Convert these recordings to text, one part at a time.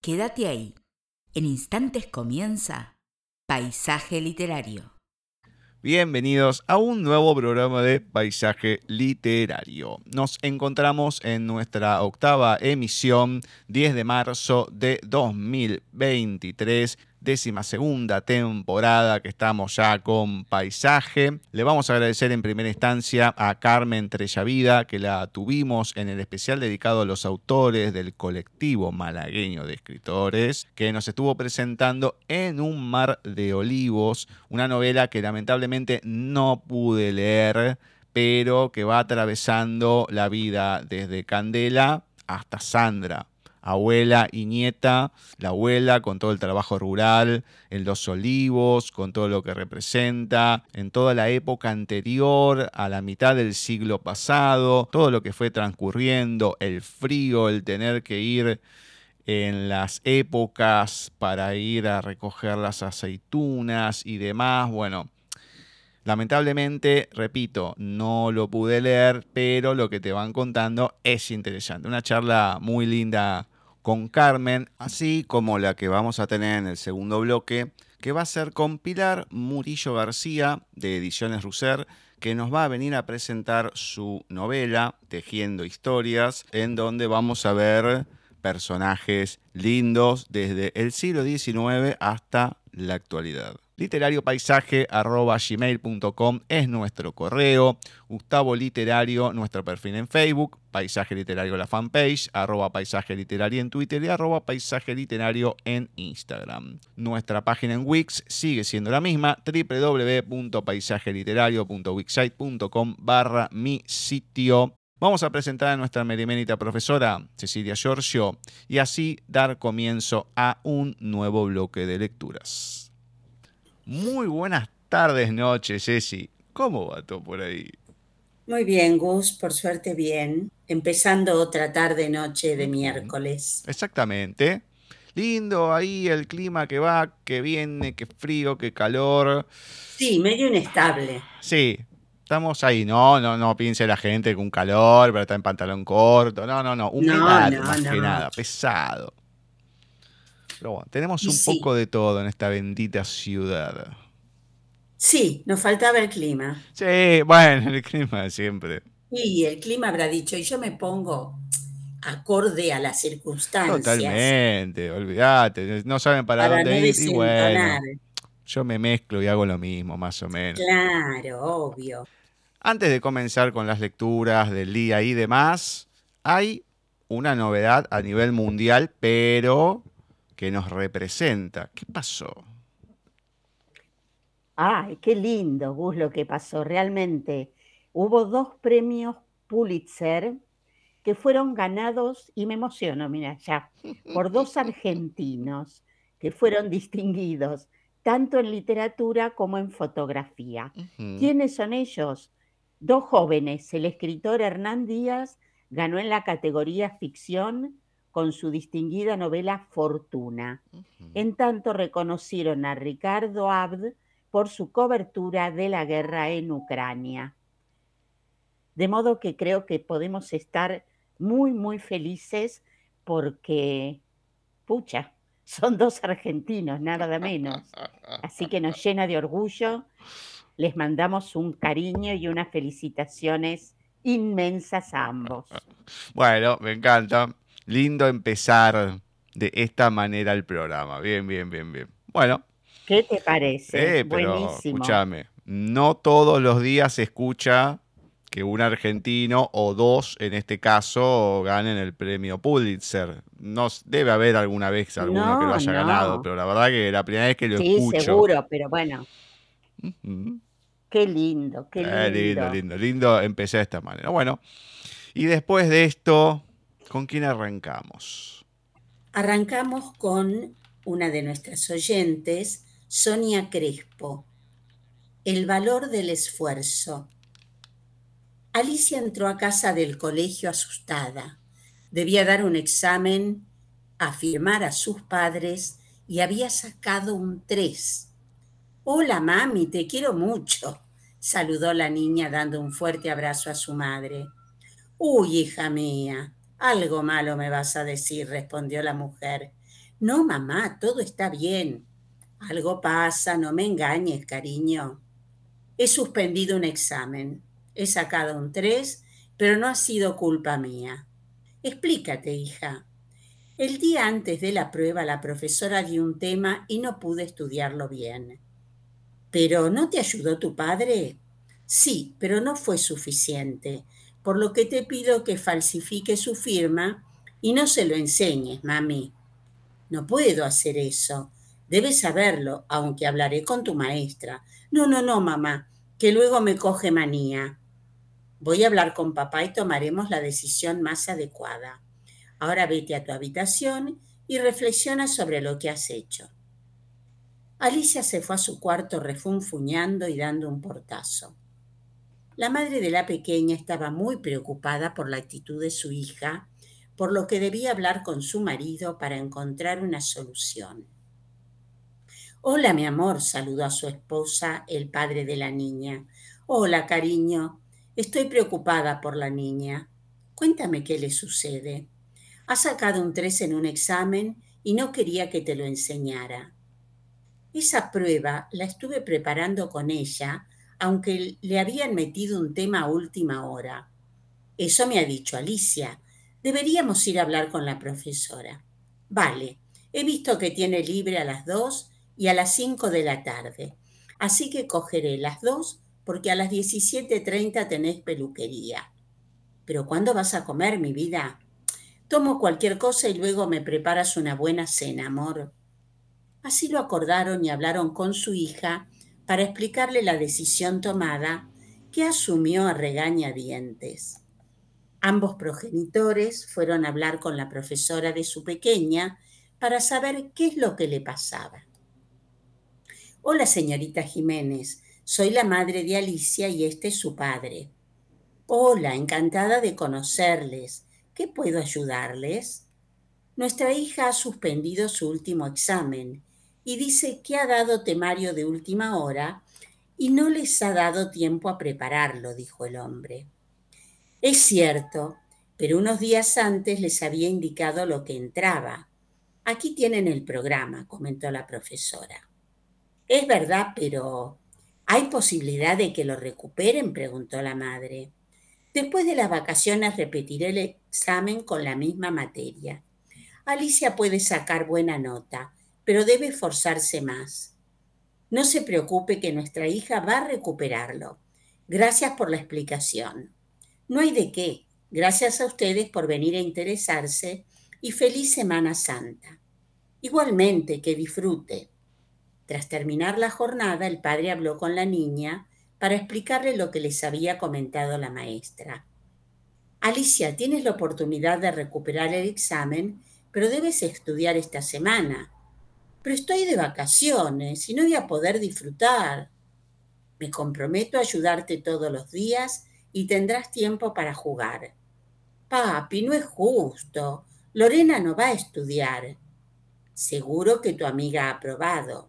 Quédate ahí. En instantes comienza Paisaje Literario. Bienvenidos a un nuevo programa de Paisaje Literario. Nos encontramos en nuestra octava emisión, 10 de marzo de 2023 décima segunda temporada que estamos ya con Paisaje. Le vamos a agradecer en primera instancia a Carmen Trellavida, que la tuvimos en el especial dedicado a los autores del colectivo malagueño de escritores, que nos estuvo presentando En un mar de olivos, una novela que lamentablemente no pude leer, pero que va atravesando la vida desde Candela hasta Sandra abuela y nieta, la abuela con todo el trabajo rural, en los olivos, con todo lo que representa, en toda la época anterior a la mitad del siglo pasado, todo lo que fue transcurriendo, el frío, el tener que ir en las épocas para ir a recoger las aceitunas y demás, bueno. Lamentablemente, repito, no lo pude leer, pero lo que te van contando es interesante. Una charla muy linda con Carmen, así como la que vamos a tener en el segundo bloque, que va a ser con Pilar Murillo García, de Ediciones Russer, que nos va a venir a presentar su novela, Tejiendo Historias, en donde vamos a ver personajes lindos desde el siglo XIX hasta la actualidad literariopaisaje.gmail.com es nuestro correo. Gustavo Literario, nuestro perfil en Facebook. Paisaje Literario la fanpage. Arroba Paisaje Literario en Twitter y arroba Paisaje Literario en Instagram. Nuestra página en Wix sigue siendo la misma. www.paisajeliterario.wixsite.com barra mi sitio. Vamos a presentar a nuestra meriménita profesora Cecilia Giorgio y así dar comienzo a un nuevo bloque de lecturas. Muy buenas tardes, noches, Ceci. ¿Cómo va todo por ahí? Muy bien, Gus, por suerte bien. Empezando otra tarde, noche de miércoles. Exactamente. Lindo ahí el clima que va, que viene, que frío, que calor. Sí, medio inestable. Sí, estamos ahí. No, no, no piense la gente con calor, pero está en pantalón corto. No, no, no. Humedad, no, más que nada, pesado. Pero bueno, tenemos un poco de todo en esta bendita ciudad. Sí, nos faltaba el clima. Sí, bueno, el clima siempre. Y el clima habrá dicho, y yo me pongo acorde a las circunstancias. Totalmente, olvídate, no saben para, dónde ir y bueno, yo me mezclo y hago lo mismo, más o menos. Claro, obvio. Antes de comenzar con las lecturas del día y demás, hay una novedad a nivel mundial, pero que nos representa. ¿Qué pasó? Ay, qué lindo, Gus, lo que pasó. Realmente hubo dos premios Pulitzer que fueron ganados, y me emociono, mira, ya, por dos argentinos que fueron distinguidos tanto en literatura como en fotografía. ¿Quiénes son ellos? Dos jóvenes. El escritor Hernán Díaz ganó en la categoría ficción con su distinguida novela Fortuna. En tanto reconocieron a Ricardo Abd por su cobertura de la guerra en Ucrania. De modo que creo que podemos estar muy, muy felices porque, pucha, son dos argentinos, nada menos. Así que nos llena de orgullo. Les mandamos un cariño y unas felicitaciones inmensas a ambos. Bueno, me encanta lindo empezar de esta manera el programa. Bien, bien, bien, bien. Bueno. ¿Qué te parece? Eh, Buenísimo. Escúchame, no todos los días se escucha que un argentino o dos, en este caso, ganen el premio Pulitzer. No, debe haber alguna vez alguno que lo haya ganado, pero la verdad que la primera vez que lo escucho. Sí, seguro, pero bueno. Qué lindo, qué lindo. lindo, lindo, lindo. Empecé de esta manera. Bueno, y después de esto, ¿Con quién arrancamos? Arrancamos con una de nuestras oyentes, Sonia Crespo. El valor del esfuerzo. Alicia entró a casa del colegio asustada. Debía dar un examen, afirmar a sus padres y había sacado un 3. Hola, mami, te quiero mucho, saludó la niña dando un fuerte abrazo a su madre. Uy, hija mía, algo malo me vas a decir, respondió la mujer. No, mamá, todo está bien. Algo pasa, no me engañes, cariño. He suspendido un examen. He sacado un 3, pero no ha sido culpa mía. Explícate, hija. El día antes de la prueba la profesora dio un tema y no pude estudiarlo bien. ¿Pero no te ayudó tu padre? Sí, pero no fue suficiente, por lo que te pido que falsifique su firma y no se lo enseñes, mami. No puedo hacer eso. Debes saberlo, aunque hablaré con tu maestra. No, no, no, mamá, que luego me coge manía. Voy a hablar con papá y tomaremos la decisión más adecuada. Ahora vete a tu habitación y reflexiona sobre lo que has hecho. Alicia se fue a su cuarto refunfuñando y dando un portazo. La madre de la pequeña estaba muy preocupada por la actitud de su hija, por lo que debía hablar con su marido para encontrar una solución. Hola, mi amor, saludó a su esposa el padre de la niña. Hola, cariño. Estoy preocupada por la niña. Cuéntame qué le sucede. Ha sacado un 3 en un examen y no quería que te lo enseñara. Esa prueba la estuve preparando con ella, aunque le habían metido un tema a última hora. Eso me ha dicho Alicia. Deberíamos ir a hablar con la profesora. Vale, he visto que tiene libre a las dos y a las cinco de la tarde. Así que cogeré las dos porque a las 17.30 tenés peluquería. Pero ¿cuándo vas a comer, mi vida? Tomo cualquier cosa y luego me preparas una buena cena, amor. Así lo acordaron y hablaron con su hija para explicarle la decisión tomada que asumió a regañadientes. Ambos progenitores fueron a hablar con la profesora de su pequeña para saber qué es lo que le pasaba. Hola, señorita Jiménez, soy la madre de Alicia y este es su padre. Hola, encantada de conocerles. ¿Qué puedo ayudarles? Nuestra hija ha suspendido su último examen y dice que ha dado temario de última hora y no les ha dado tiempo a prepararlo, dijo el hombre. Es cierto, pero unos días antes les había indicado lo que entraba. Aquí tienen el programa, comentó la profesora. Es verdad, pero ¿hay posibilidad de que lo recuperen? preguntó la madre. Después de las vacaciones repetiré el examen con la misma materia. Alicia puede sacar buena nota, pero debe esforzarse más. No se preocupe que nuestra hija va a recuperarlo. Gracias por la explicación. No hay de qué. Gracias a ustedes por venir a interesarse y feliz Semana Santa. Igualmente, que disfrute. Tras terminar la jornada, el padre habló con la niña para explicarle lo que les había comentado la maestra. Alicia, tienes la oportunidad de recuperar el examen, pero debes estudiar esta semana. Pero estoy de vacaciones y no voy a poder disfrutar. Me comprometo a ayudarte todos los días y tendrás tiempo para jugar. Papi, no es justo. Lorena no va a estudiar. Seguro que tu amiga ha aprobado.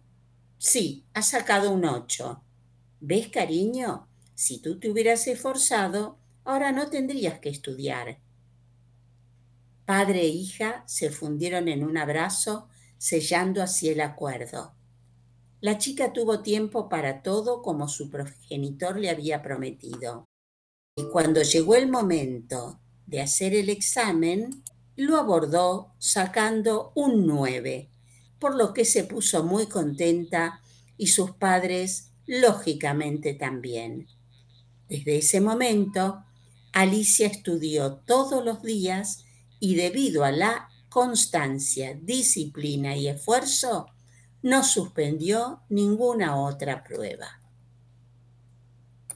Sí, ha sacado un ocho. ¿Ves, cariño? Si tú te hubieras esforzado, ahora no tendrías que estudiar. Padre e hija se fundieron en un abrazo, sellando así el acuerdo. La chica tuvo tiempo para todo como su progenitor le había prometido. Y cuando llegó el momento de hacer el examen, lo abordó sacando un nueve, por lo que se puso muy contenta y sus padres lógicamente también. Desde ese momento, Alicia estudió todos los días y debido a la constancia, disciplina y esfuerzo, no suspendió ninguna otra prueba.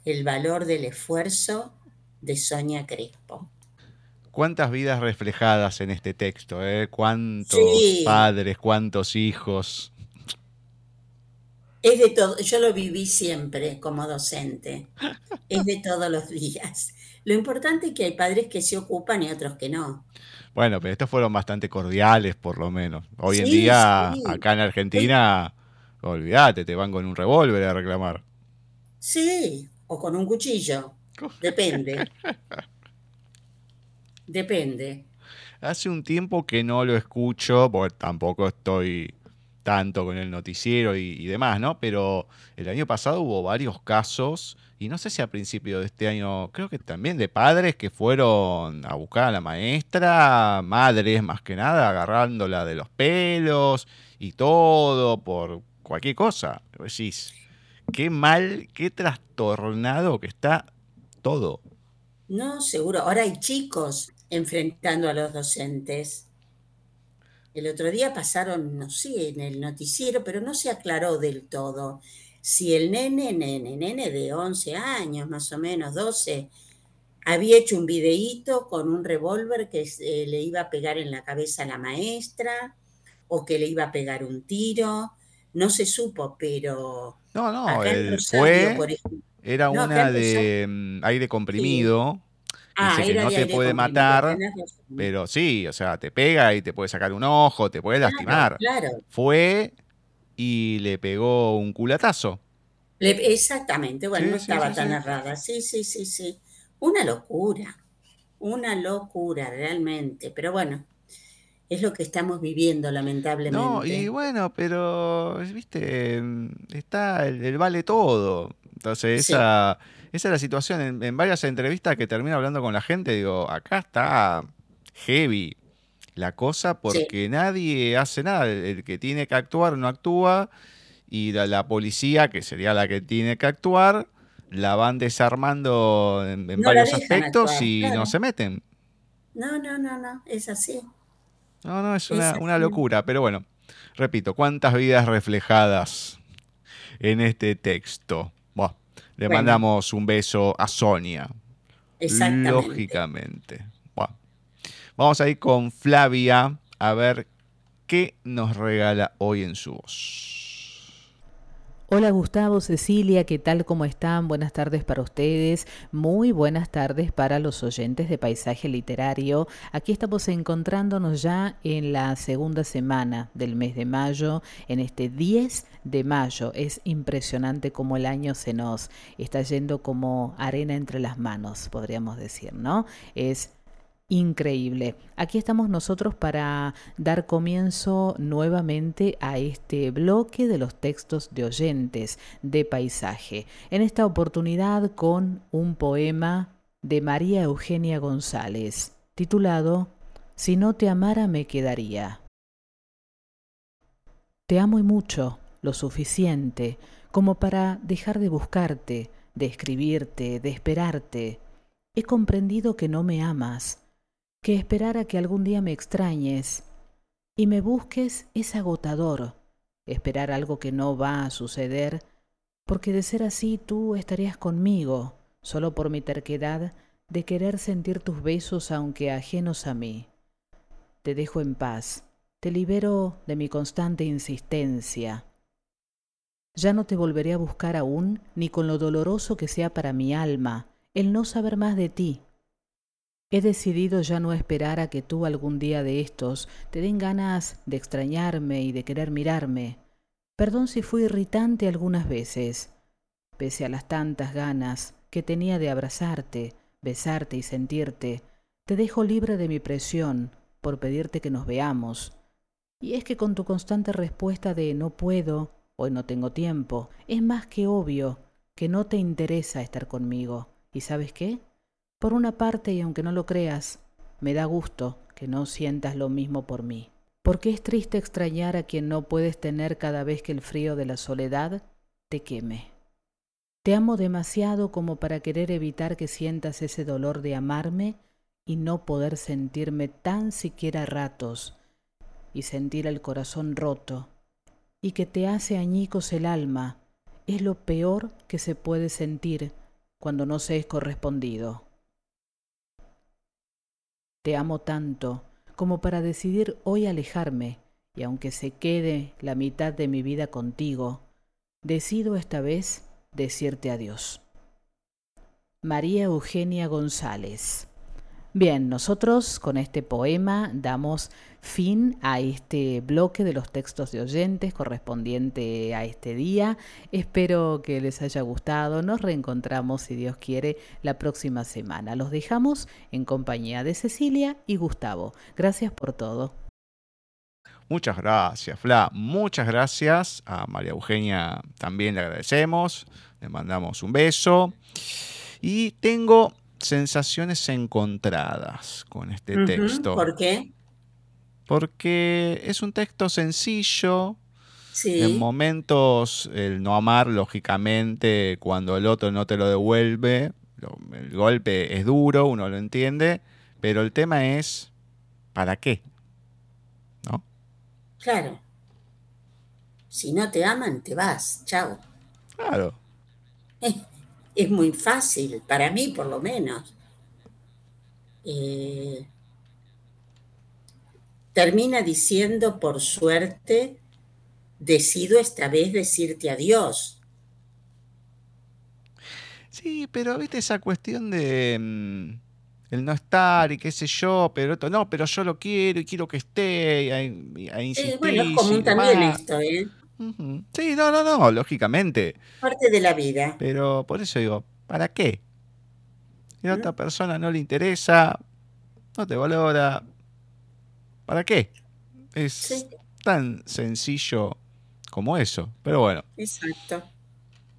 El valor del esfuerzo de Sonia Crespo. ¿Cuántas vidas reflejadas en este texto? Eh? ¿Cuántos padres, cuántos hijos? Es de todo, yo lo viví siempre como docente. Es de todos los días. Lo importante es que hay padres que se ocupan y otros que no. Bueno, pero estos fueron bastante cordiales, por lo menos. Hoy en día, acá en Argentina, olvídate, te van con un revólver a reclamar. Sí, o con un cuchillo. Depende. Depende. Hace un tiempo que no lo escucho, porque tampoco estoy tanto con el noticiero y, demás, ¿no? Pero el año pasado hubo varios casos, y no sé si a principio de este año, creo que también de padres que fueron a buscar a la maestra, madres más que nada, agarrándola de los pelos y todo por cualquier cosa. Decís, qué mal, qué trastornado que está todo. No, seguro. Ahora hay chicos enfrentando a los docentes. El otro día pasaron, no sé, en el noticiero, pero no se aclaró del todo si el nene, nene, nene de 11 años, más o menos, 12, había hecho un videíto con un revólver que eh, le iba a pegar en la cabeza a la maestra o que le iba a pegar un tiro. No se supo, pero... No, no, fue... era una de mm, aire comprimido. Ah, que no te puede matar, pero sí, o sea, te pega y te puede sacar un ojo, te puede lastimar. Claro. Fue y le pegó un culatazo. exactamente, bueno, no estaba tan errada. Sí, sí, sí, sí. Una locura, una locura realmente, pero bueno, es lo que estamos viviendo lamentablemente. No, y bueno, pero, viste, está el, vale todo. Entonces, esa esa es la situación. En, varias entrevistas que termino hablando con la gente, digo, acá está heavy la cosa porque nadie hace nada. El, que tiene que actuar no actúa y la, policía, que sería la que tiene que actuar, la van desarmando en, varios aspectos y no se meten. No, no, no, no, es así. No, no, es, una, una, locura, pero bueno, repito, ¿cuántas vidas reflejadas en este texto? Le mandamos un beso a Sonia. Exactamente. Lógicamente. Vamos a ir con Flavia a ver qué nos regala hoy en su voz. Hola Gustavo, Cecilia, ¿qué tal? ¿Cómo están? Buenas tardes para ustedes, muy buenas tardes para los oyentes de Paisaje Literario. Aquí estamos encontrándonos ya en la segunda semana del mes de mayo, en este 10 de mayo. Es impresionante cómo el año se nos está yendo como arena entre las manos, podríamos decir, ¿no? Es increíble. Aquí estamos nosotros para dar comienzo nuevamente a este bloque de los textos de oyentes de paisaje. En esta oportunidad con un poema de María Eugenia González, titulado Si no te amara me quedaría. Te amo y mucho, lo suficiente, como para dejar de buscarte, de escribirte, de esperarte. He comprendido que no me amas que esperar a que algún día me extrañes y me busques es agotador. Esperar algo que no va a suceder, porque de ser así tú estarías conmigo, solo por mi terquedad de querer sentir tus besos aunque ajenos a mí. Te dejo en paz, te libero de mi constante insistencia. Ya no te volveré a buscar aún, ni con lo doloroso que sea para mi alma, el no saber más de ti, He decidido ya no esperar a que tú algún día de estos te den ganas de extrañarme y de querer mirarme. Perdón si fui irritante algunas veces, pese a las tantas ganas que tenía de abrazarte, besarte y sentirte, te dejo libre de mi presión por pedirte que nos veamos. Y es que con tu constante respuesta de no puedo, hoy no tengo tiempo, es más que obvio que no te interesa estar conmigo. ¿Y sabes qué? Por una parte, y aunque no lo creas, me da gusto que no sientas lo mismo por mí. Porque es triste extrañar a quien no puedes tener cada vez que el frío de la soledad te queme. Te amo demasiado como para querer evitar que sientas ese dolor de amarme y no poder sentirme tan siquiera ratos y sentir el corazón roto y que te hace añicos el alma es lo peor que se puede sentir cuando no se es correspondido. Te amo tanto como para decidir hoy alejarme, y aunque se quede la mitad de mi vida contigo, decido esta vez decirte adiós. María Eugenia González. Bien, nosotros con este poema damos fin a este bloque de los textos de oyentes correspondiente a este día. Espero que les haya gustado. Nos reencontramos, si Dios quiere, la próxima semana. Los dejamos en compañía de Cecilia y Gustavo. Gracias por todo. Muchas gracias, Fla. Muchas gracias. A María Eugenia también le agradecemos. Le mandamos un beso. Y tengo sensaciones encontradas con este texto. ¿Por qué? Porque es un texto sencillo. En momentos, el no amar, lógicamente, cuando el otro no te lo devuelve, el golpe es duro, uno lo entiende, pero el tema es, ¿para qué? ¿No? Claro. Si no te aman, te vas. Chao. Claro. Eh, es muy fácil, para mí por lo menos. Eh, termina diciendo, por suerte, decido esta vez decirte adiós. Sí, pero viste esa cuestión de mm, el no estar y qué sé yo, pero no, pero yo lo quiero y quiero que esté, y, bueno, es común también esto, ¿eh? Sí, no, no, no, lógicamente. Parte de la vida. Pero por eso digo, ¿para qué? Si a otra persona no le interesa, no te valora, ¿para qué? Es tan sencillo como eso. Pero bueno. Exacto.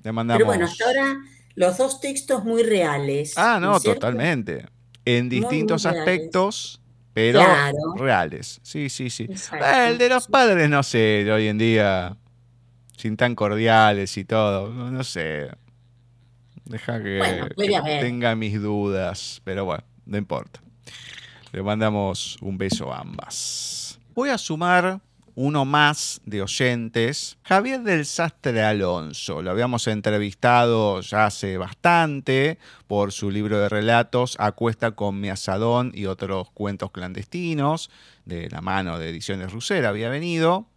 Le mandamos... Pero bueno, hasta ahora los dos textos muy reales. Ah, no, totalmente. En distintos aspectos pero reales. Sí, sí, sí. el de los padres, no sé, hoy en día sin tan cordiales y todo. No, sé. Deja que, tenga mis dudas, pero bueno, no importa. Le mandamos un beso a ambas. Voy a sumar uno más de oyentes, Javier del Sastre Alonso. Lo habíamos entrevistado ya hace bastante por su libro de relatos Acuesta con mi asadón y otros cuentos clandestinos, de la mano de Ediciones Rusera había venido.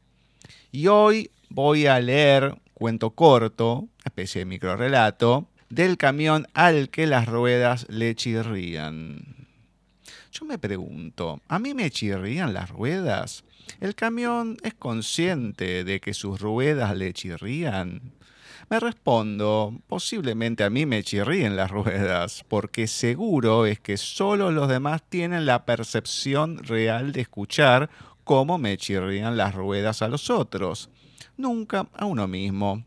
Y hoy voy a leer cuento corto, especie de microrelato, del camión al que las ruedas le chirrían. Yo me pregunto, ¿a mí me chirrían las ruedas? ¿El camión es consciente de que sus ruedas le chirrían? Me respondo, posiblemente a mí me chirríen las ruedas, porque seguro es que solo los demás tienen la percepción real de escuchar cómo me chirrían las ruedas a los otros nunca a uno mismo.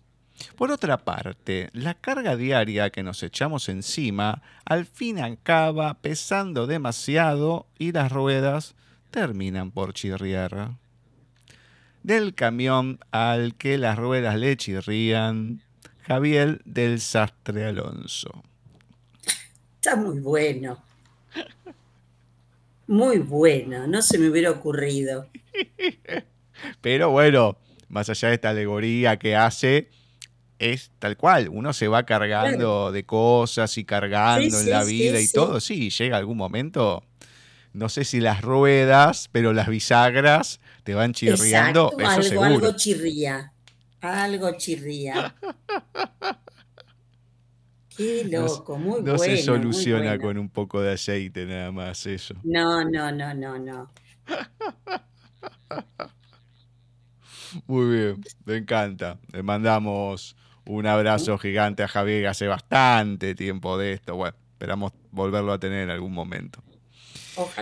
Por otra parte, la carga diaria que nos echamos encima al fin acaba pesando demasiado y las ruedas terminan por chirriar. Del camión al que las ruedas le chirrían, Javier del Sastre Alonso. Está muy bueno. Muy bueno, no se me hubiera ocurrido. Pero bueno, más allá de esta alegoría que hace, es tal cual, uno se va cargando de cosas y cargando en la vida y todo, sí, llega algún momento, no sé si las ruedas, pero las bisagras te van chirriando, eso algo, seguro. Algo chirría, algo chirría. Qué loco, muy bueno. No se soluciona con un poco de aceite nada más eso. No, no, no, no, no. Muy bien, me encanta. Le mandamos un abrazo gigante a Javier hace bastante tiempo de esto. Bueno, esperamos volverlo a tener en algún momento.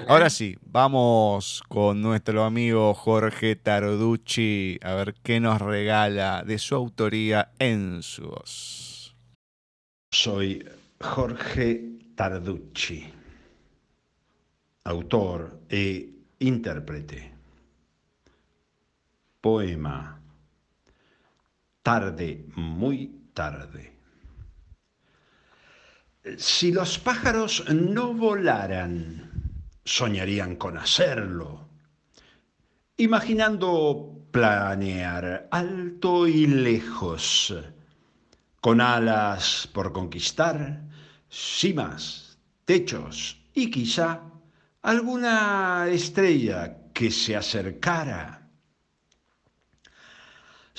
Ahora sí, vamos con nuestro amigo Jorge Tarducci a ver qué nos regala de su autoría en su voz. Soy Jorge Tarducci, autor e intérprete. Poema. Tarde, muy tarde. Si los pájaros no volaran, soñarían con hacerlo, imaginando planear alto y lejos, con alas por conquistar, cimas, techos y quizá alguna estrella que se acercara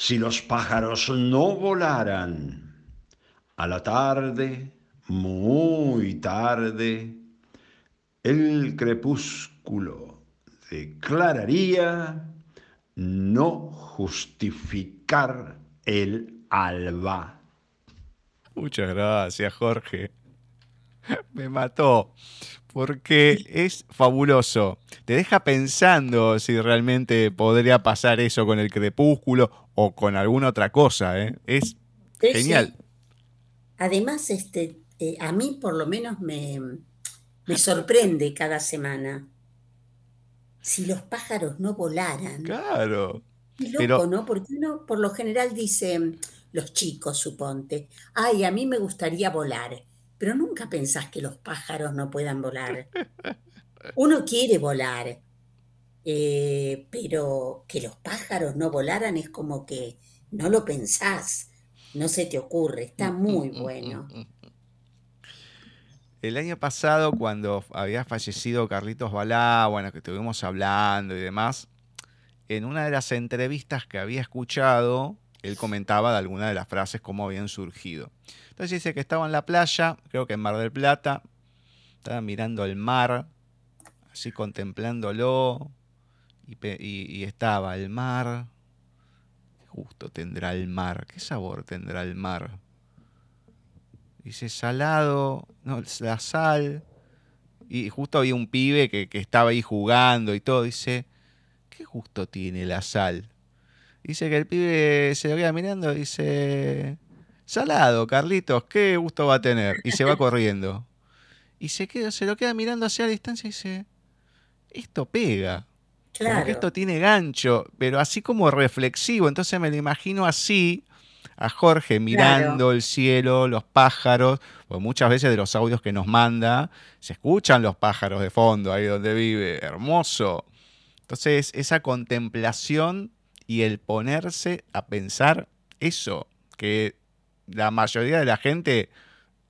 si los pájaros no volaran. A la tarde, muy tarde, El crepúsculo declararía no justificar el alba. Muchas gracias, Jorge. Me mató, porque es fabuloso. Te deja pensando si realmente podría pasar eso con el crepúsculo o con alguna otra cosa. ¿eh? Es genial. Además, este, eh, a mí por lo menos me, me sorprende cada semana. Si los pájaros no volaran. Claro. Loco, ¿no? Porque uno por lo general dice, los chicos, suponte, ay, a mí me gustaría volar, pero nunca pensás que los pájaros no puedan volar. Uno quiere volar, eh, pero que los pájaros no volaran es como que no lo pensás, no se te ocurre, está muy bueno. El año pasado, cuando había fallecido Carlitos Balá, bueno, que estuvimos hablando y demás, en una de las entrevistas que había escuchado, él comentaba de alguna de las frases cómo habían surgido. Entonces dice que estaba en la playa, creo que en Mar del Plata, estaba mirando el mar, así contemplándolo, y, estaba el mar. ¿Qué gusto tendrá el mar? ¿Qué sabor tendrá el mar? Dice salado, no, la sal. Y justo había un pibe que, que estaba ahí jugando y todo. Dice, ¿qué gusto tiene la sal? Dice que el pibe se lo queda mirando y dice, salado, Carlitos, qué gusto va a tener. Y se va corriendo. Y se, queda, se lo queda mirando hacia la distancia y dice, esto pega. Claro. esto tiene gancho, pero así como reflexivo. Entonces me lo imagino así, a Jorge mirando el cielo, los pájaros, pues muchas veces de los audios que nos manda, se escuchan los pájaros de fondo, ahí donde vive, hermoso. Entonces, esa contemplación y el ponerse a pensar eso, que la mayoría de la gente,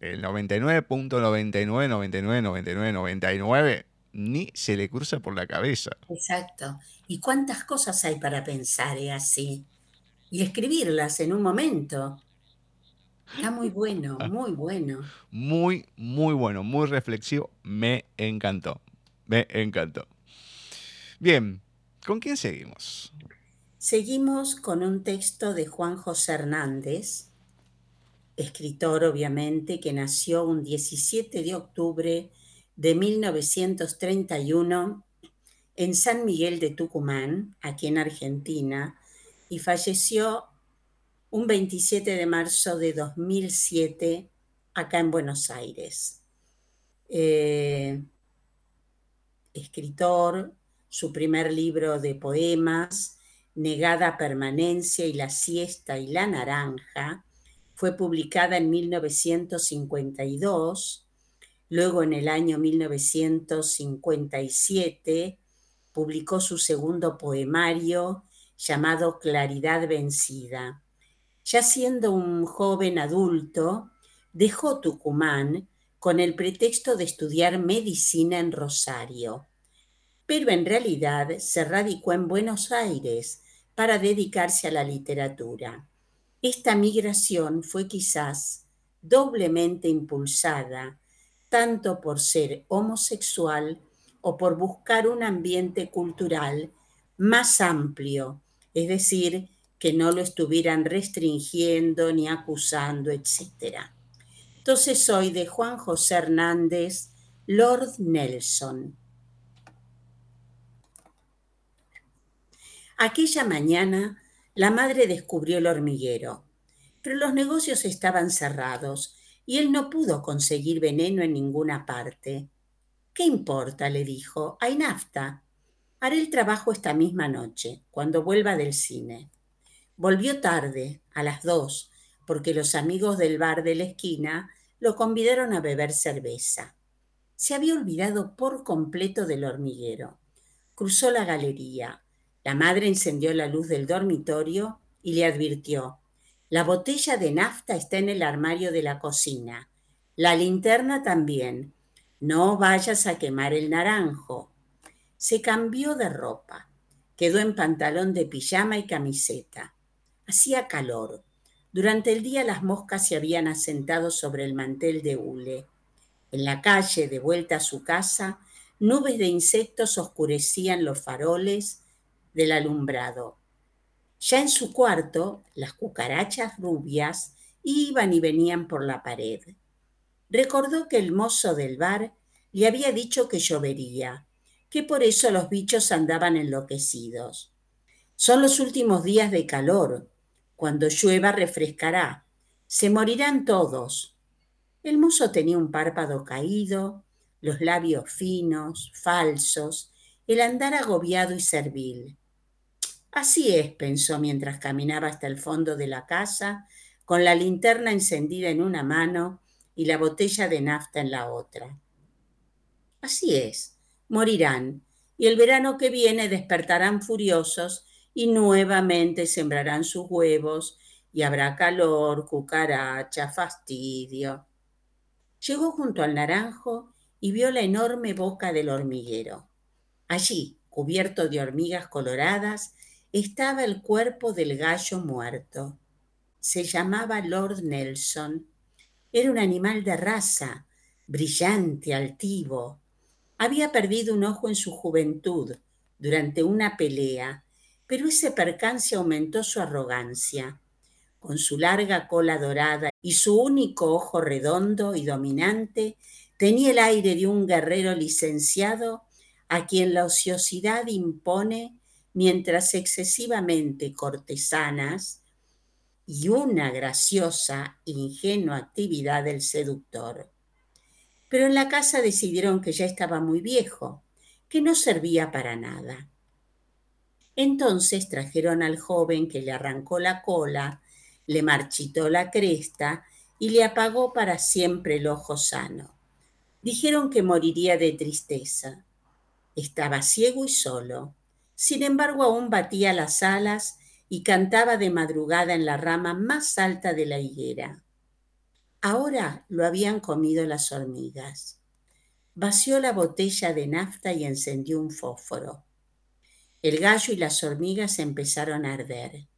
el 99.99, 99, 99, 99, ni se le cruza por la cabeza. Exacto. ¿Y cuántas cosas hay para pensar eh, así? Y escribirlas en un momento. Está muy bueno, ah. muy bueno. Muy, muy bueno, muy reflexivo. Me encantó. Me encantó. Bien, ¿con quién seguimos? Seguimos con un texto de Juan José Hernández, escritor obviamente que nació un 17 de octubre de 1931 en San Miguel de Tucumán, aquí en Argentina, y falleció un 27 de marzo de 2007 acá en Buenos Aires. Eh, escritor, su primer libro de poemas, Negada Permanencia y la Siesta y la Naranja, fue publicada en 1952, luego en el año 1957 publicó su segundo poemario llamado Claridad Vencida. Ya siendo un joven adulto, dejó Tucumán con el pretexto de estudiar medicina en Rosario pero en realidad se radicó en Buenos Aires para dedicarse a la literatura. Esta migración fue quizás doblemente impulsada tanto por ser homosexual o por buscar un ambiente cultural más amplio, es decir, que no lo estuvieran restringiendo ni acusando, etc. Entonces soy de Juan José Hernández, Lord Nelson. Aquella mañana la madre descubrió el hormiguero, pero los negocios estaban cerrados y él no pudo conseguir veneno en ninguna parte. ¿Qué importa? le dijo. Hay nafta. Haré el trabajo esta misma noche, cuando vuelva del cine. Volvió tarde, a las dos, porque los amigos del bar de la esquina lo convidaron a beber cerveza. Se había olvidado por completo del hormiguero. Cruzó la galería, la madre encendió la luz del dormitorio y le advirtió, la botella de nafta está en el armario de la cocina, la linterna también. No vayas a quemar el naranjo. Se cambió de ropa. Quedó en pantalón de pijama y camiseta. Hacía calor. Durante el día las moscas se habían asentado sobre el mantel de hule. En la calle, de vuelta a su casa, nubes de insectos oscurecían los faroles del alumbrado. Ya en su cuarto, las cucarachas rubias iban y venían por la pared. Recordó que el mozo del bar le había dicho que llovería, que por eso los bichos andaban enloquecidos. Son los últimos días de calor. Cuando llueva refrescará. Se morirán todos. El mozo tenía un párpado caído, los labios finos, falsos, el andar agobiado y servil. Así es, pensó mientras caminaba hasta el fondo de la casa, con la linterna encendida en una mano y la botella de nafta en la otra. Así es, morirán, y el verano que viene despertarán furiosos y nuevamente sembrarán sus huevos y habrá calor, cucaracha, fastidio. Llegó junto al naranjo y vio la enorme boca del hormiguero. Allí, cubierto de hormigas coloradas, estaba el cuerpo del gallo muerto. Se llamaba Lord Nelson. Era un animal de raza, brillante, altivo. Había perdido un ojo en su juventud durante una pelea, pero ese percance aumentó su arrogancia. Con su larga cola dorada y su único ojo redondo y dominante, tenía el aire de un guerrero licenciado a quien la ociosidad impone mientras excesivamente cortesanas y una graciosa, ingenua actividad del seductor. Pero en la casa decidieron que ya estaba muy viejo, que no servía para nada. Entonces trajeron al joven que le arrancó la cola, le marchitó la cresta y le apagó para siempre el ojo sano. Dijeron que moriría de tristeza. Estaba ciego y solo. Sin embargo, aún batía las alas y cantaba de madrugada en la rama más alta de la higuera. Ahora lo habían comido las hormigas. Vació la botella de nafta y encendió un fósforo. El gallo y las hormigas empezaron a arder.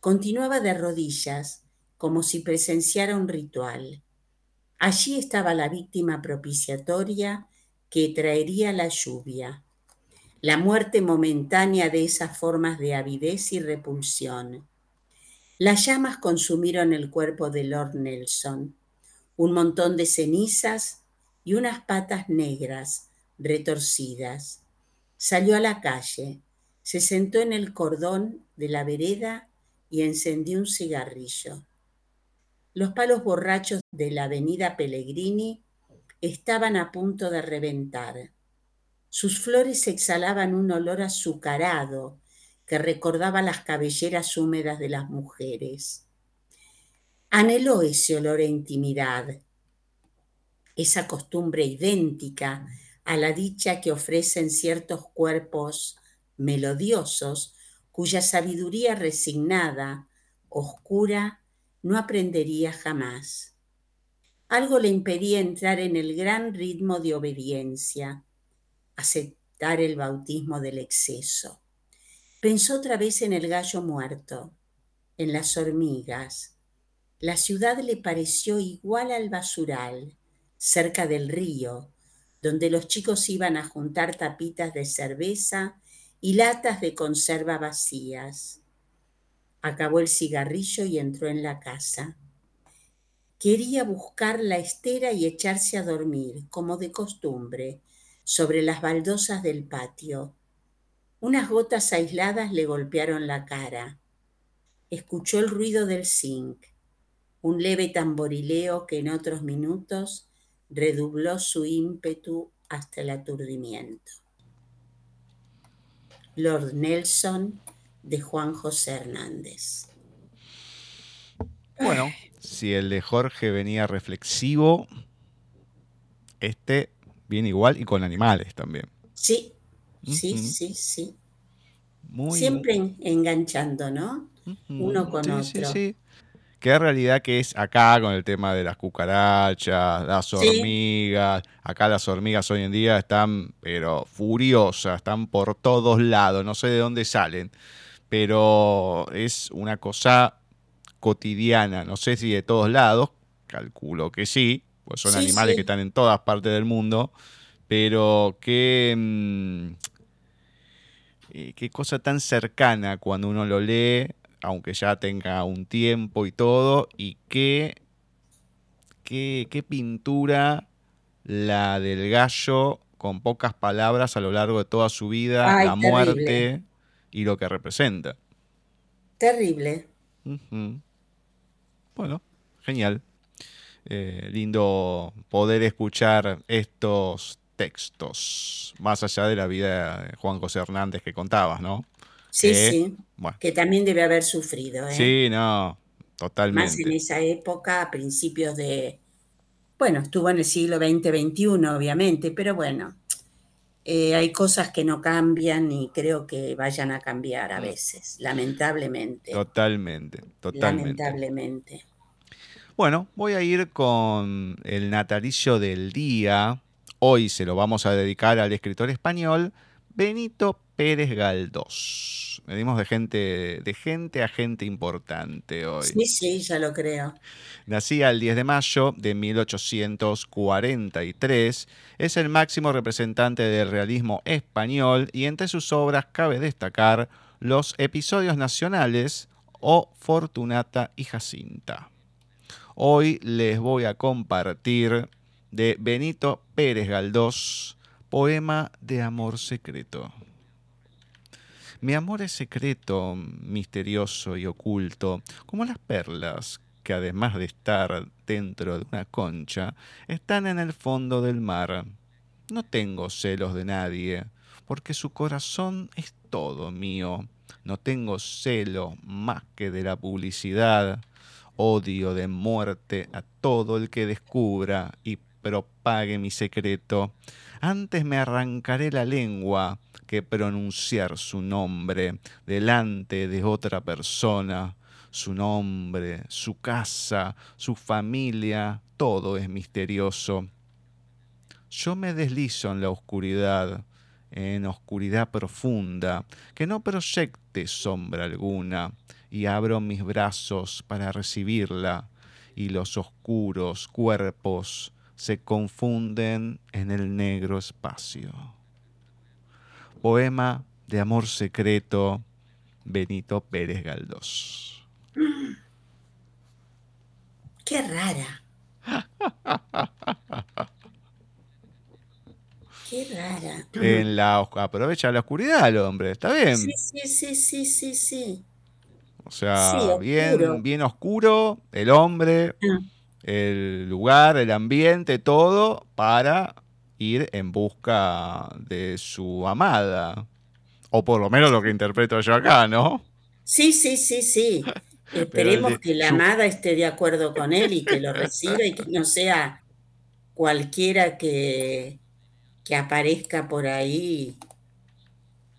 Continuaba de rodillas, como si presenciara un ritual. Allí estaba la víctima propiciatoria que traería la lluvia, la muerte momentánea de esas formas de avidez y repulsión. Las llamas consumieron el cuerpo de Lord Nelson, un montón de cenizas y unas patas negras, retorcidas. Salió a la calle, se sentó en el cordón de la vereda y encendió un cigarrillo. Los palos borrachos de la avenida Pellegrini estaban a punto de reventar. Sus flores exhalaban un olor azucarado que recordaba las cabelleras húmedas de las mujeres. Anheló ese olor a intimidad, esa costumbre idéntica a la dicha que ofrecen ciertos cuerpos melodiosos cuya sabiduría resignada, oscura no aprendería jamás. Algo le impedía entrar en el gran ritmo de obediencia, aceptar el bautismo del exceso. Pensó otra vez en el gallo muerto, en las hormigas. La ciudad le pareció igual al basural, cerca del río, donde los chicos iban a juntar tapitas de cerveza y latas de conserva vacías. Acabó el cigarrillo y entró en la casa. Quería buscar la estera y echarse a dormir, como de costumbre, sobre las baldosas del patio. Unas gotas aisladas le golpearon la cara. Escuchó el ruido del zinc, un leve tamborileo que en otros minutos redobló su ímpetu hasta el aturdimiento. Lord Nelson de Juan José Hernández. Bueno, si el de Jorge venía reflexivo, este viene igual y con animales también. Sí, sí, sí, sí. Siempre enganchando, ¿no? Uno con otro. Sí, sí. Que realidad que es acá con el tema de las cucarachas, las hormigas. Acá las hormigas hoy en día están, pero furiosas, están por todos lados, no sé de dónde salen. Pero es una cosa cotidiana, no sé si de todos lados, calculo que sí, pues son animales que están en todas partes del mundo, Pero qué, mm, eh, qué cosa tan cercana cuando uno lo lee, aunque ya tenga un tiempo y todo, y qué, qué, qué pintura la del gallo con pocas palabras a lo largo de toda su vida, Ay, la terrible. muerte y lo que representa. Terrible. Bueno, genial. Eh, lindo poder escuchar estos textos, más allá de la vida de Juan José Hernández que contabas, ¿no? Sí, Eh, sí. Bueno, Que también debe haber sufrido, ¿eh? sí, no, Más en totalmente. esa época, a principios de. Bueno, estuvo en el siglo XX, XXI, obviamente, pero bueno, eh, hay cosas que no cambian y creo que vayan a cambiar a Mm. veces, lamentablemente. Totalmente, totalmente. Lamentablemente. Bueno, voy a ir con el natalicio del día. Hoy se lo vamos a dedicar al escritor español Benito Pérez Galdós. Venimos de gente, de gente a gente importante hoy. Sí, sí, ya lo creo. Nacía el 10 de mayo de 1843. Es el máximo representante del realismo español y entre sus obras cabe destacar los episodios nacionales o Fortunata y Jacinta. Hoy les voy a compartir de Benito Pérez Galdós, poema de amor secreto. Mi amor es secreto, misterioso y oculto, como las perlas que además de estar dentro de una concha, están en el fondo del mar. No tengo celos de nadie, porque su corazón es todo mío. No tengo celo más que de la publicidad, odio de muerte a todo el que descubra y propague mi secreto. Antes me arrancaré la lengua que pronunciar su nombre delante de otra persona. Su nombre, su casa, su familia, todo es misterioso. Yo me deslizo en la oscuridad, en oscuridad profunda, que no proyecte sombra alguna, y abro mis brazos para recibirla, y los oscuros cuerpos se confunden en el negro espacio. Poema de amor secreto, Benito Pérez Galdós. Qué rara. Qué rara. En la, aprovecha la oscuridad el hombre, está bien. Sí, sí, sí, sí, sí, sí. O sea, Sí, oscuro. bien, bien oscuro, el hombre, Ah. el lugar, el ambiente, todo, para ir en busca de su amada. O por lo menos lo que interpreto yo acá, ¿no? Sí, sí, sí, sí. Esperemos de- que la amada esté de acuerdo con él y que lo reciba y que no sea cualquiera que, que aparezca por ahí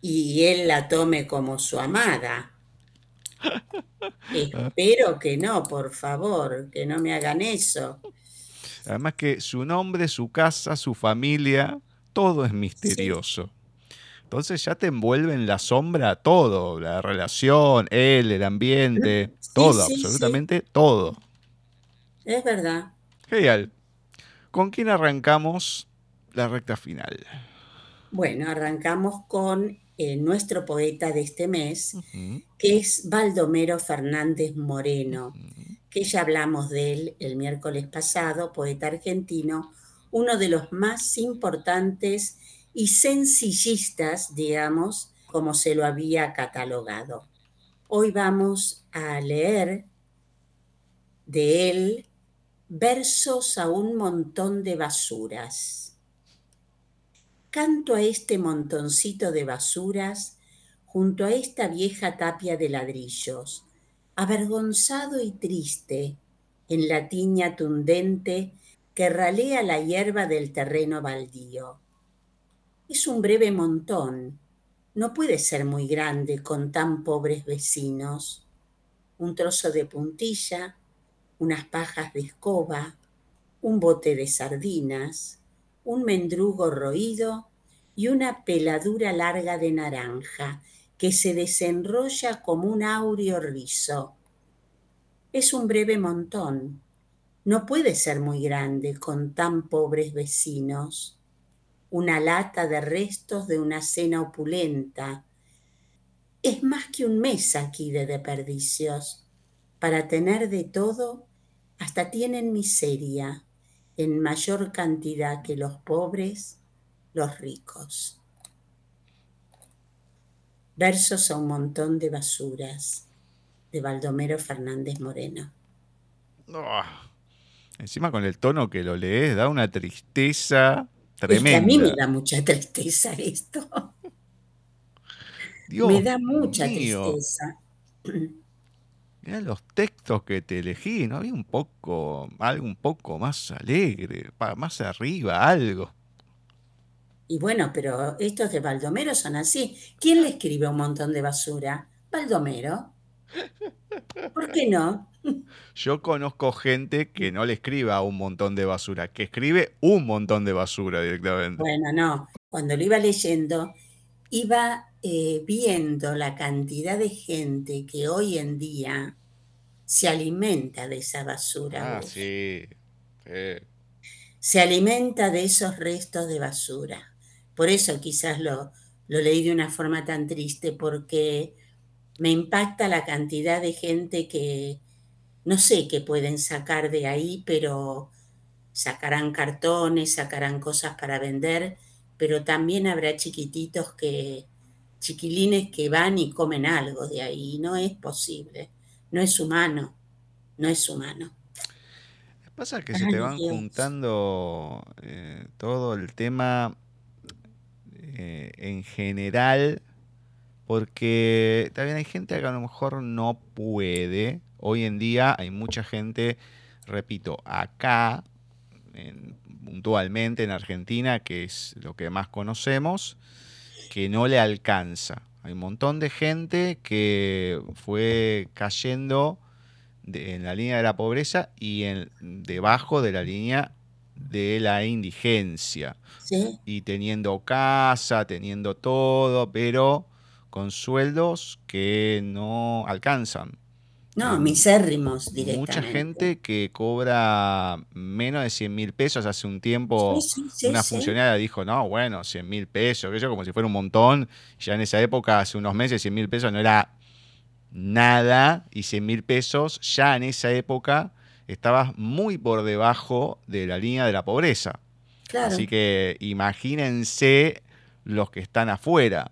y él la tome como su amada. Espero que no, por favor, que no me hagan eso. Además que su nombre, su casa, su familia, todo es misterioso. Entonces ya te envuelve en la sombra todo, la relación, él, el ambiente, todo, sí, sí. absolutamente todo. Es verdad. Genial. ¿Con quién arrancamos la recta final? Bueno, arrancamos con eh, nuestro poeta de este mes, que es Baldomero Fernández Moreno, que ya hablamos de él el miércoles pasado, poeta argentino, uno de los más importantes y sencillistas, digamos, como se lo había catalogado. Hoy vamos a leer de él versos a un montón de basuras. Canto a este montoncito de basuras junto a esta vieja tapia de ladrillos, avergonzado y triste en la tiña tundente que ralea la hierba del terreno baldío. Es un breve montón, no puede ser muy grande con tan pobres vecinos. Un trozo de puntilla, unas pajas de escoba, un bote de sardinas, un mendrugo roído y una peladura larga de naranja que se desenrolla como un áureo rizo. Es un breve montón. No puede ser muy grande con tan pobres vecinos. una lata de restos de una cena opulenta. Es más que un mes aquí de desperdicios. Para tener de todo, hasta tienen miseria en mayor cantidad que los pobres, los ricos. Versos a un montón de basuras de Baldomero Fernández Moreno. Ah, encima con el tono que lo lees, da una tristeza tremenda. Es que a mí me da mucha tristeza esto. Dios me da mucha mío. tristeza. Mirá los textos que te elegí, ¿no? Había un poco, algo un poco más alegre, más arriba, algo. Y bueno, pero estos de Baldomero son así. ¿Quién le escribe un montón de basura? Baldomero. ¿Por qué no? Yo conozco gente que no le escriba un montón de basura, que escribe un montón de basura directamente. Bueno, no. Cuando lo iba leyendo, iba eh, viendo la cantidad de gente que hoy en día se alimenta de esa basura. Ah, sí. sí. Se alimenta de esos restos de basura. Por eso quizás lo, lo leí de una forma tan triste, porque me impacta la cantidad de gente que no sé qué pueden sacar de ahí, pero sacarán cartones, sacarán cosas para vender, pero también habrá chiquititos que, chiquilines que van y comen algo de ahí. No es posible, no es humano, no es humano. Pasa que se te van Dios. juntando eh, todo el tema eh, en general, porque también hay gente que a lo mejor no puede. Hoy en día hay mucha gente, repito, acá, en- puntualmente en Argentina, que es lo que más conocemos, que no le alcanza. Hay un montón de gente que fue cayendo de- en la línea de la pobreza y en, debajo de la línea de la indigencia. ¿Sí? Y teniendo casa, teniendo todo, pero con sueldos que no alcanzan. No, Mm, misérrimos directamente. Mucha gente que cobra menos de 100 mil pesos. Hace un tiempo Sí, sí, sí, una funcionaria dijo, no, bueno, 100 mil pesos, que yo como si fuera un montón. Ya en esa época, hace unos meses, 100 mil pesos no era nada. Y 100 mil pesos ya en esa época estabas muy por debajo de la línea de la pobreza. Claro. Así que imagínense los que están afuera.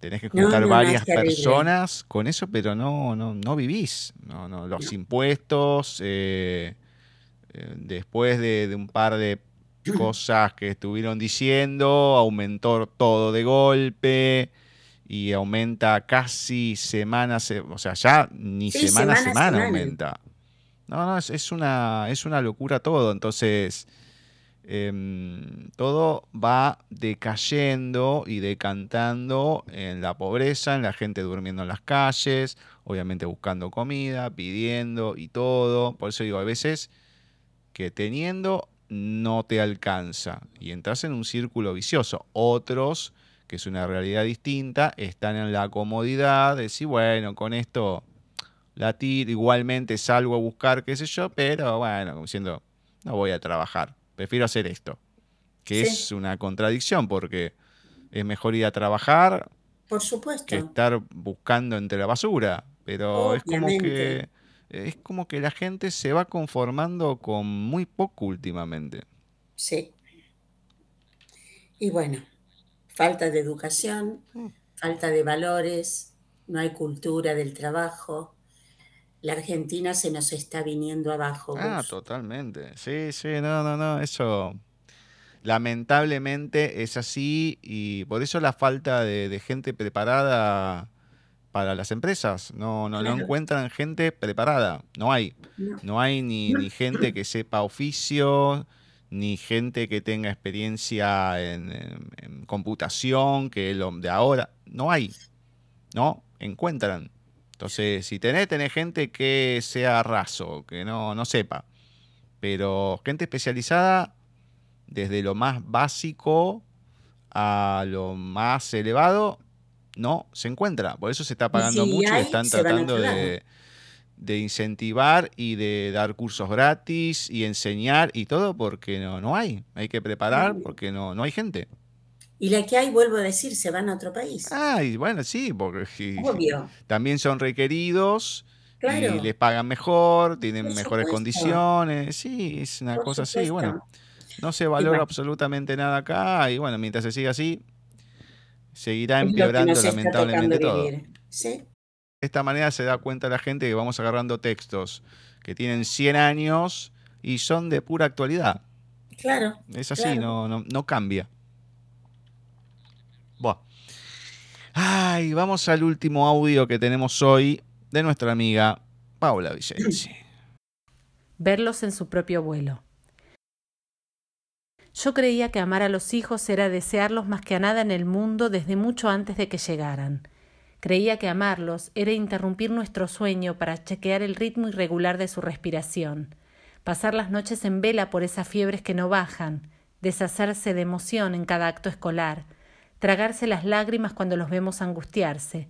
Tenés que juntar no, no, varias personas con eso, pero no, no, no vivís. No, no, los impuestos, eh, eh, después de, de un par de cosas que estuvieron diciendo, aumentó todo de golpe y aumenta casi semana, o sea, ya ni Sí, semana a semana a semana semana. aumenta. No, no, es, es una, es una locura todo. Entonces, em, todo va decayendo y decantando en la pobreza, en la gente durmiendo en las calles, obviamente buscando comida, pidiendo y todo. Por eso digo, a veces que teniendo no te alcanza y entras en un círculo vicioso. Otros, que es una realidad distinta, están en la comodidad de decir, bueno, con esto la tiro, igualmente salgo a buscar, qué sé yo, pero bueno, como diciendo, no voy a trabajar, prefiero hacer esto. Que Sí. es una contradicción porque es mejor ir a trabajar Por supuesto. que estar buscando entre la basura. Pero es como que es como que la gente se va conformando con muy poco últimamente. Sí. Y bueno, falta de educación, Mm. falta de valores, no hay cultura del trabajo. La Argentina se nos está viniendo abajo. Ah, Gus. totalmente. Sí, sí, no, no, no, eso lamentablemente es así y por eso la falta de, de gente preparada para las empresas. No, no, no encuentran gente preparada. No hay. No. No hay ni, ni gente que sepa oficio, ni gente que tenga experiencia en, en- en computación, que lo de ahora. No hay. No encuentran. Entonces, si tenés, tenés gente que sea raso, que no, no sepa. Pero gente especializada, desde lo más básico a lo más elevado, no se encuentra. Por eso se está pagando si mucho y están tratando de, de incentivar y de dar cursos gratis y enseñar y todo porque no, no hay. Hay que preparar porque no, no hay gente. Y la que hay, vuelvo a decir, se van a otro país. Ah, y bueno, sí, porque Obvio. también son requeridos Claro. y les pagan mejor, tienen Por mejores supuesto. condiciones. Sí, es una Por cosa así. Bueno, no se valora absolutamente nada acá y bueno, mientras se siga así, seguirá empeorando lamentablemente todo. De esta manera se da cuenta la gente que vamos agarrando textos que tienen 100 años y son de pura actualidad. Claro. Es así, Claro. no, no, no cambia. Ay, vamos al último audio que tenemos hoy de nuestra amiga Paula Vicenzi. verlos en su propio vuelo. Yo creía que amar a los hijos era desearlos más que a nada en el mundo desde mucho antes de que llegaran. Creía que amarlos era interrumpir nuestro sueño para chequear el ritmo irregular de su respiración, pasar las noches en vela por esas fiebres que no bajan, deshacerse de emoción en cada acto escolar, tragarse las lágrimas cuando los vemos angustiarse,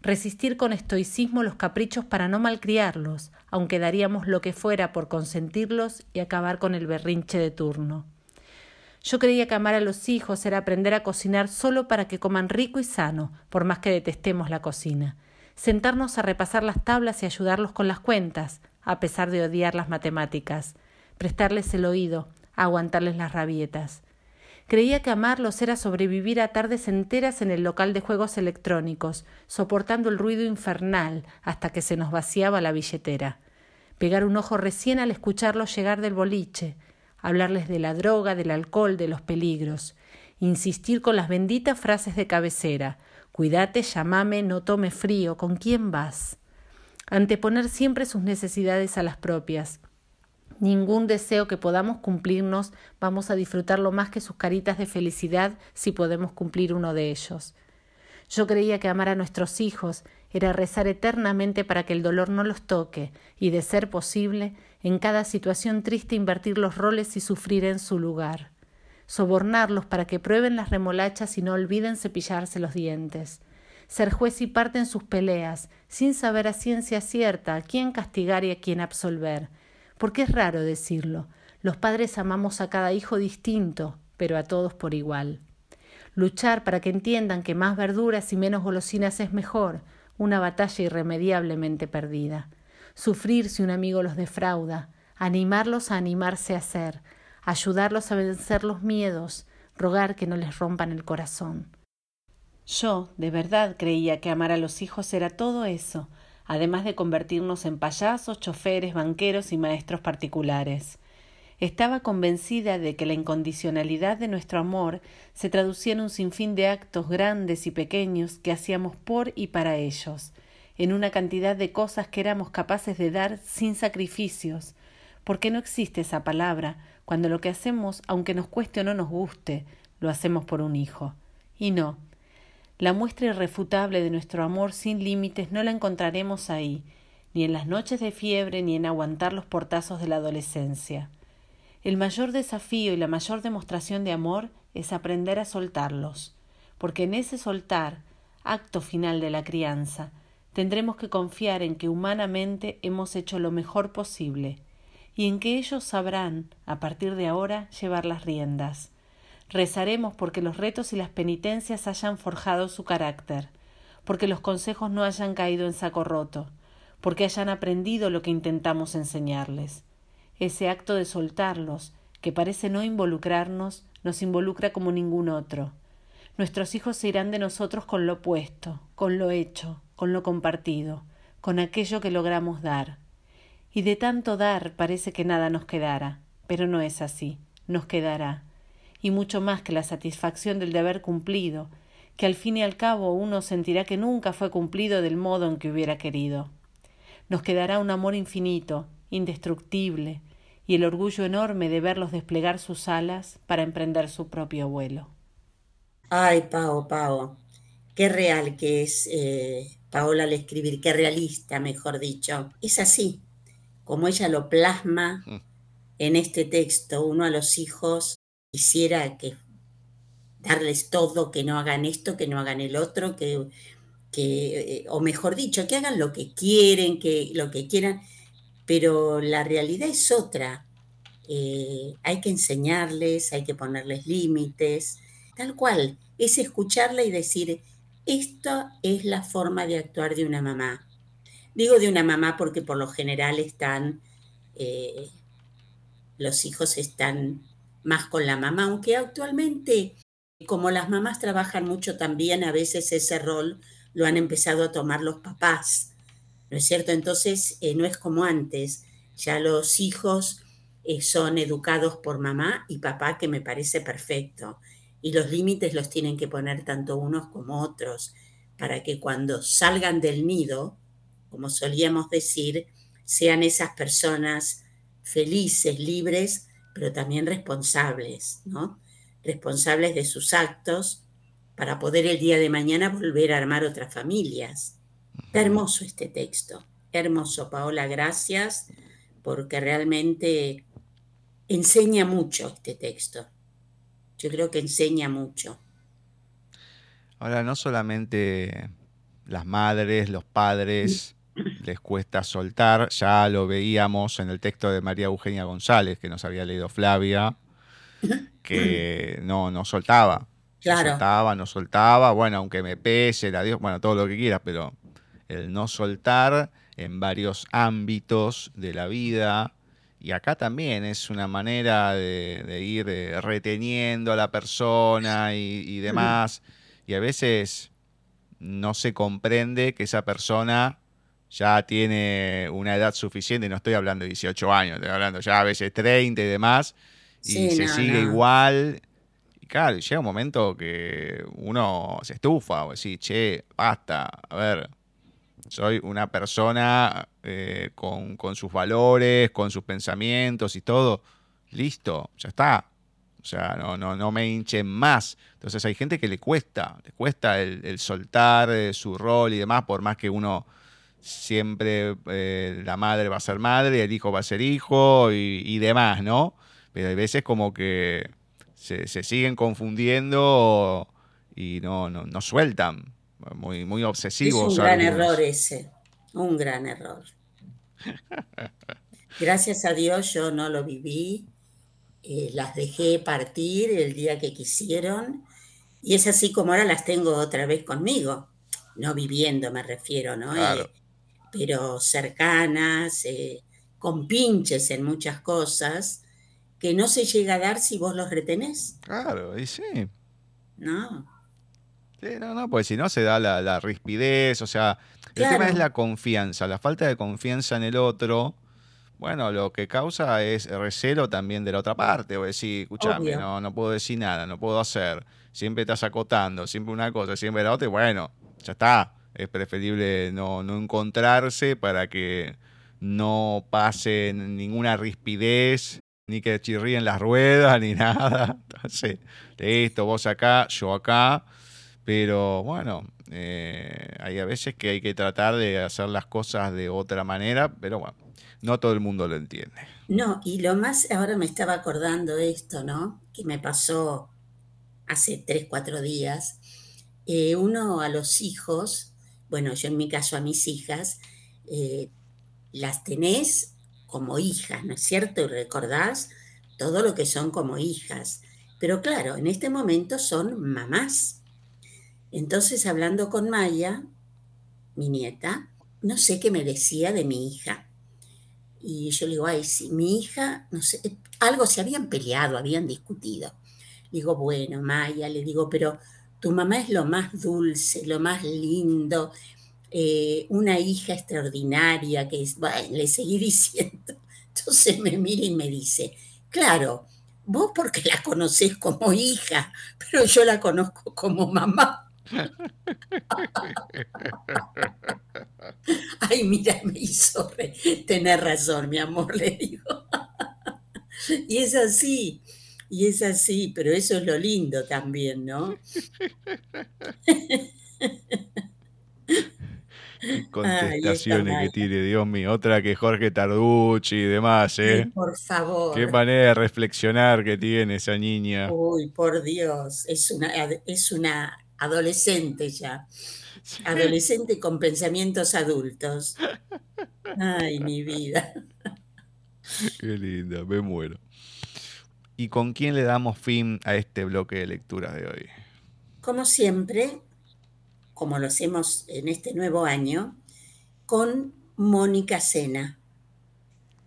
resistir con estoicismo los caprichos para no malcriarlos, aunque daríamos lo que fuera por consentirlos y acabar con el berrinche de turno. Yo creía que amar a los hijos era aprender a cocinar solo para que coman rico y sano, por más que detestemos la cocina. Sentarnos a repasar las tablas y ayudarlos con las cuentas, a pesar de odiar las matemáticas. Prestarles el oído, aguantarles las rabietas. Creía que amarlos era sobrevivir a tardes enteras en el local de juegos electrónicos, soportando el ruido infernal hasta que se nos vaciaba la billetera. Pegar un ojo recién al escucharlos llegar del boliche, hablarles de la droga, del alcohol, de los peligros, insistir con las benditas frases de cabecera, cuídate, llamame, no tome frío, ¿con quién vas? Anteponer siempre sus necesidades a las propias. Ningún deseo que podamos cumplirnos vamos a disfrutarlo más que sus caritas de felicidad si podemos cumplir uno de ellos. Yo creía que amar a nuestros hijos era rezar eternamente para que el dolor no los toque y, de ser posible, en cada situación triste invertir los roles y sufrir en su lugar. Sobornarlos para que prueben las remolachas y no olviden cepillarse los dientes. Ser juez y parte en sus peleas, sin saber a ciencia cierta a quién castigar y a quién absolver. Porque es raro decirlo. Los padres amamos a cada hijo distinto, pero a todos por igual. Luchar para que entiendan que más verduras y menos golosinas es mejor, una batalla irremediablemente perdida. Sufrir si un amigo los defrauda, animarlos a animarse a ser, ayudarlos a vencer los miedos, rogar que no les rompan el corazón. Yo, de verdad, creía que amar a los hijos era todo eso, además de convertirnos en payasos, choferes, banqueros y maestros particulares. Estaba convencida de que la incondicionalidad de nuestro amor se traducía en un sinfín de actos grandes y pequeños que hacíamos por y para ellos, en una cantidad de cosas que éramos capaces de dar sin sacrificios, porque no existe esa palabra cuando lo que hacemos, aunque nos cueste o no nos guste, lo hacemos por un hijo. Y no, la muestra irrefutable de nuestro amor sin límites no la encontraremos ahí, ni en las noches de fiebre, ni en aguantar los portazos de la adolescencia. El mayor desafío y la mayor demostración de amor es aprender a soltarlos, porque en ese soltar, acto final de la crianza, tendremos que confiar en que humanamente hemos hecho lo mejor posible, y en que ellos sabrán, a partir de ahora, llevar las riendas. Rezaremos porque los retos y las penitencias hayan forjado su carácter, porque los consejos no hayan caído en saco roto, porque hayan aprendido lo que intentamos enseñarles. Ese acto de soltarlos, que parece no involucrarnos, nos involucra como ningún otro. Nuestros hijos se irán de nosotros con lo puesto, con lo hecho, con lo compartido, con aquello que logramos dar. Y de tanto dar parece que nada nos quedara, pero no es así, nos quedará. Y mucho más que la satisfacción del deber cumplido, que al fin y al cabo uno sentirá que nunca fue cumplido del modo en que hubiera querido. Nos quedará un amor infinito, indestructible, y el orgullo enorme de verlos desplegar sus alas para emprender su propio vuelo. Ay, Pao, Pao, qué real que es eh, Paola al escribir, qué realista, mejor dicho. Es así, como ella lo plasma Mm. en este texto, uno a los hijos quisiera que darles todo, que no hagan esto, que no hagan el otro, que que, o mejor dicho, que hagan lo que quieren, que lo que quieran, pero la realidad es otra. hay que enseñarles, hay que ponerles límites, tal cual, es escucharla y decir, esta es la forma de actuar de una mamá. Digo de una mamá porque por lo general están, eh, los hijos están más con la mamá, aunque actualmente, como las mamás trabajan mucho también, a veces ese rol lo han empezado a tomar los papás, ¿no es cierto? Entonces, eh, no es como antes, ya los hijos eh, son educados por mamá y papá, que me parece perfecto y los límites los tienen que poner tanto unos como otros, para que cuando salgan del nido, como solíamos decir, sean esas personas felices, libres, pero también responsables, ¿no? Responsables de sus actos para poder el día de mañana volver a armar otras familias. hermoso este texto, hermoso, Paola, gracias, porque realmente enseña mucho este texto yo creo que enseña mucho. Ahora, no solamente las madres, los padres les cuesta soltar, ya lo veíamos en el texto de María Eugenia González, que nos había leído Flavia, que no, no soltaba. Claro. No soltaba, no soltaba, bueno, aunque me pese, la Dios, bueno, todo lo que quieras, pero el no soltar en varios ámbitos de la vida, y acá también es una manera de, ir eh, reteniendo a la persona y, demás. Y a veces no se comprende que esa persona ya tiene una edad suficiente, no estoy hablando de 18 años, estoy hablando ya a veces 30 y demás, y se sigue igual. Y claro, llega un momento que uno se estufa o decir, che, basta, a ver, soy una persona eh, con, sus valores, con sus pensamientos y todo. Listo, ya está. O sea, no, no, no me hinchen más. Entonces hay gente que le cuesta, le cuesta el, soltar eh, su rol y demás, por más que uno siempre, eh, la madre va a ser madre, el hijo va a ser hijo y, demás, ¿no? Pero hay veces como que se, siguen confundiendo y no, no, no sueltan muy, muy obsesivos. Es un gran error ese, un gran error. Gracias a Dios yo no lo viví, eh, las dejé partir el día que quisieron y es así como ahora las tengo otra vez conmigo, no viviendo me refiero, ¿no? Eh, pero cercanas, eh, con pinches en muchas cosas, que no se llega a dar si vos los retenés. Claro, y sí. No. Sí, no, no, pues si no se da la, rispidez, o sea, el tema es la confianza, la falta de confianza en el otro. Bueno, lo que causa es recelo también de la otra parte, o decir, escúchame, no, no puedo decir nada, no puedo hacer, siempre estás acotando, siempre una cosa, siempre la otra, y bueno, ya está. Es preferible no, no encontrarse para que no pase ninguna rispidez, ni que chirríen las ruedas, ni nada. Entonces, listo, vos acá, yo acá pero bueno, eh, hay a veces que hay que tratar de hacer las cosas de otra manera, pero bueno, no todo el mundo lo entiende. No, y lo más, ahora me estaba acordando esto, ¿no? Que me pasó hace tres, cuatro días. Eh, uno a los hijos, bueno, yo en mi caso a mis hijas, eh, las tenés como hijas, ¿no es cierto? Y recordás todo lo que son como hijas. Pero claro, en este momento son mamás entonces, hablando con Maya, mi nieta, no sé qué me decía de mi hija. Y yo le digo, ay, sí, mi hija, no sé, algo se habían peleado, habían discutido. digo, bueno, Maya, le digo, pero tu mamá es lo más dulce, lo más lindo, eh, una hija extraordinaria, que es, le seguí diciendo. Entonces me mira y me dice, claro, vos porque la conocés como hija, pero yo la conozco como mamá. Ay, mira, me hizo tener razón, mi amor, le digo. Y es así, y es así, pero eso es lo lindo también, ¿no? contestaciones que tiene, Dios mío. Otra que Jorge Tarducci y demás, ¿eh? por favor. Qué manera de reflexionar que tiene esa niña. Uy, por Dios, es una, es una adolescente ya. Adolescente con pensamientos adultos. Ay, mi vida. Qué linda, me muero. ¿Y con quién le damos fin a este bloque de lecturas de hoy? Como siempre, como lo hacemos en este nuevo año, con Mónica Sena.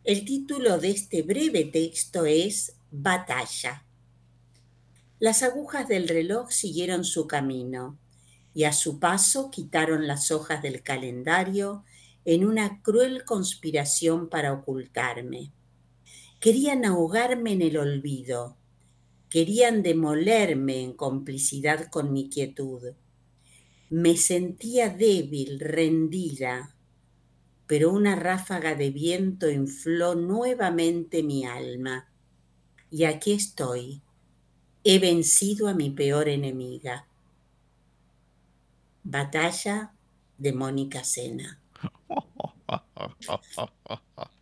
El título de este breve texto es Batalla. Las agujas del reloj siguieron su camino y a su paso quitaron las hojas del calendario en una cruel conspiración para ocultarme. Querían ahogarme en el olvido, querían demolerme en complicidad con mi quietud. Me sentía débil, rendida, pero una ráfaga de viento infló nuevamente mi alma. Y aquí estoy. He vencido a mi peor enemiga. Batalla de Mónica Sena.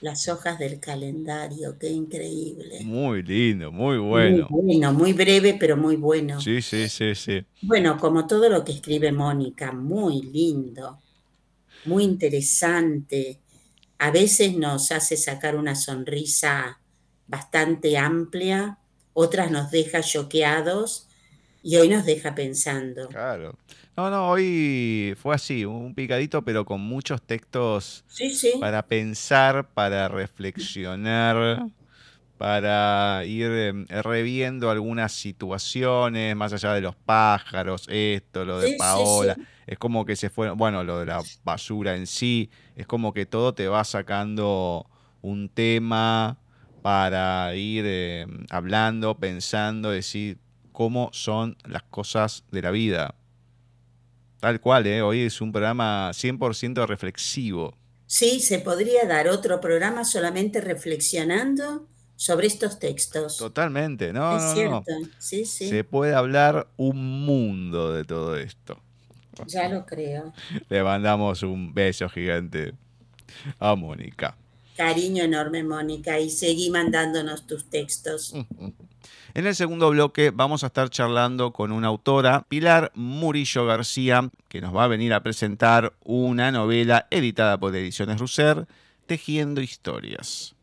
Las hojas del calendario, qué increíble. Muy lindo, muy bueno. Muy bueno, muy breve, pero muy bueno. Sí, sí, sí, sí. Bueno, como todo lo que escribe Mónica, muy lindo, muy interesante. A veces nos hace sacar una sonrisa bastante amplia, otras nos deja choqueados y hoy nos deja pensando. Claro. No, no, hoy fue así, un picadito, pero con muchos textos Sí, sí, para pensar, para reflexionar, para ir em, reviendo algunas situaciones, más allá de los pájaros, esto, lo de Sí, Paola. Es como que se fue, bueno, lo de la basura en sí, es como que todo te va sacando un tema para ir em, hablando, pensando, decir cómo son las cosas de la vida. Tal cual, ¿eh? Hoy es un programa 100% reflexivo. sí, se podría dar otro programa solamente reflexionando sobre estos textos. Totalmente, no, es no, no. cierto, sí, sí, Se puede hablar un mundo de todo esto. ya lo creo. Le mandamos un beso gigante a Mónica. Cariño enorme, Mónica, y seguí mandándonos tus textos. En el segundo bloque vamos a estar charlando con una autora, Pilar Murillo García, que nos va a venir a presentar una novela editada por Ediciones Russer, Tejiendo Historias.